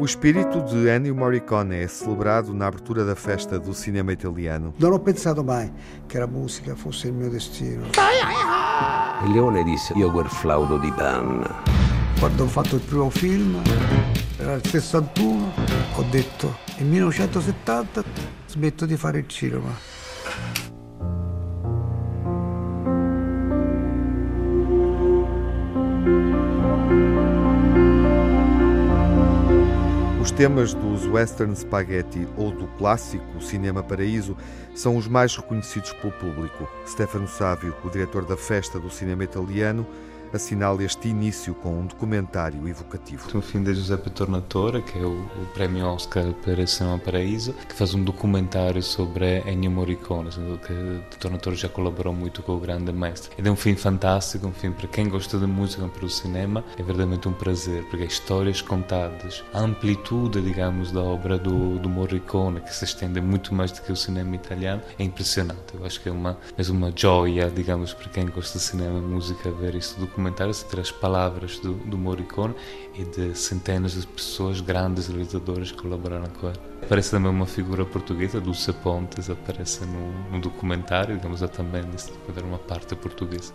O espírito de Ennio Morricone é celebrado na abertura da festa do cinema italiano. Non ho pensato mai che la musica fosse il mio destino. Il leone disse io quel flauto di panna. Quando ho fatto il primo film, era il 61, ho detto nel 1970 smetto di fare il cinema. Temas dos western spaghetti ou do clássico Cinema Paraíso são os mais reconhecidos pelo público. Stefano Sávio, o diretor da festa do cinema italiano, assinala este início com um documentário evocativo. Um filme de Giuseppe Tornatore, que é o, o prémio Oscar para Cinema Paraíso, que faz um documentário sobre Ennio Morricone, que Tornatore já colaborou muito com o grande mestre. É um filme fantástico, um filme para quem gosta de música para o cinema, é verdadeiramente um prazer, porque histórias contadas, a amplitude, digamos, da obra do, do Morricone, que se estende muito mais do que o cinema italiano, é impressionante. Eu acho que é uma, é uma joia, digamos, para quem gosta de cinema e música, ver isso documentário documentário entre as palavras do, do Morricone e de centenas de pessoas, grandes realizadores que colaboraram com ele. Aparece também uma figura portuguesa, Dulce Pontes, aparece no, no documentário, digamos, também nesse documentário uma parte portuguesa.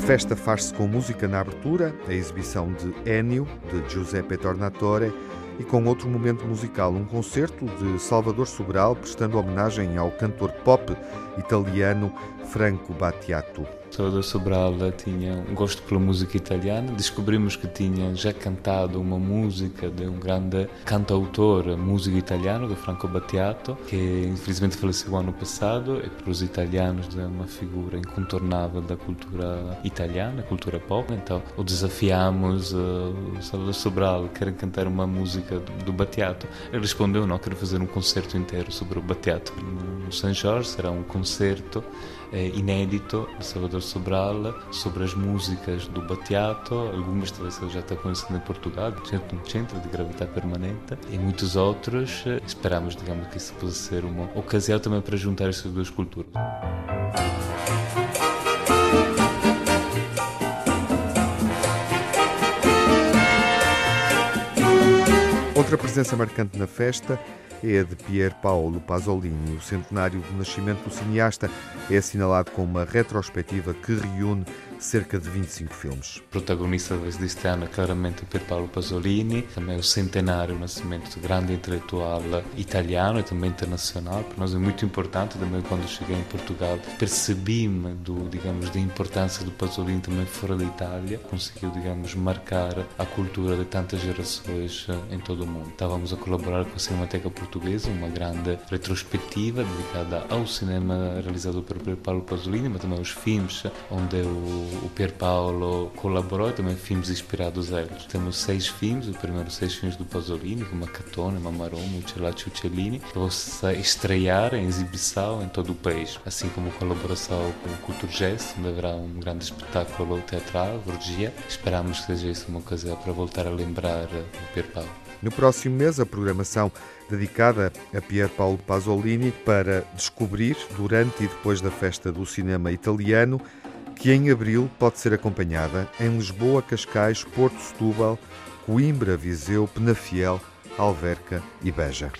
Festa faz-se com música na abertura, a exibição de Ennio, de Giuseppe Tornatore, e com outro momento musical, um concerto de Salvador Sobral, prestando homenagem ao cantor pop italiano Franco Battiato. Salvador Sobral tinha um gosto pela música italiana. Descobrimos que tinha já cantado uma música de um grande cantautor músico italiano, de Franco Battiato, que infelizmente faleceu ano passado. E para os italianos é uma figura incontornável da cultura italiana, cultura pop. Então o desafiamos, uh, Salvador Sobral, quer cantar uma música do, Battiato. Ele respondeu: não, quero fazer um concerto inteiro sobre o Battiato. No São Jorge será um concerto eh, inédito de Salvador Sobral sobre as músicas do Battiato, algumas talvez ele já está conhecendo em Portugal, no Centro de Gravidade Permanente, e muitos outros. Eh, esperamos, digamos, que isso possa ser uma ocasião também para juntar essas duas culturas. Outra presença marcante na festa é a de Pier Paolo Pasolini. O centenário do nascimento do cineasta é assinalado com uma retrospectiva que reúne cerca de 25 filmes. Protagonista deste ano é claramente Pier Paolo Pasolini, também o centenário, o nascimento de grande intelectual italiano e também internacional. Para nós é muito importante, também quando cheguei em Portugal, percebi-me do, digamos, da importância do Pasolini também fora da Itália, conseguiu, digamos, marcar a cultura de tantas gerações eh, em todo o mundo. Estávamos a colaborar com a Cinemateca Portuguesa, uma grande retrospectiva dedicada ao cinema realizado por Paolo Pasolini, mas também aos filmes onde o o Pier Paolo colaborou e também filmes inspirados a eles. Temos seis filmes, os primeiros seis filmes do Pasolini, como Catone, Mamaromo, Uccellacci Uccellini, que vão estrear em exibição em todo o país, assim como colaboração com o Culturgest, onde haverá um grande espetáculo teatral, Orgia. Esperamos que seja isso uma ocasião para voltar a lembrar o Pier Paolo. No próximo mês, a programação dedicada a Pier Paolo Pasolini para descobrir, durante e depois da festa do cinema italiano, que em abril pode ser acompanhada em Lisboa, Cascais, Porto Setúbal, Coimbra, Viseu, Penafiel, Alverca e Beja.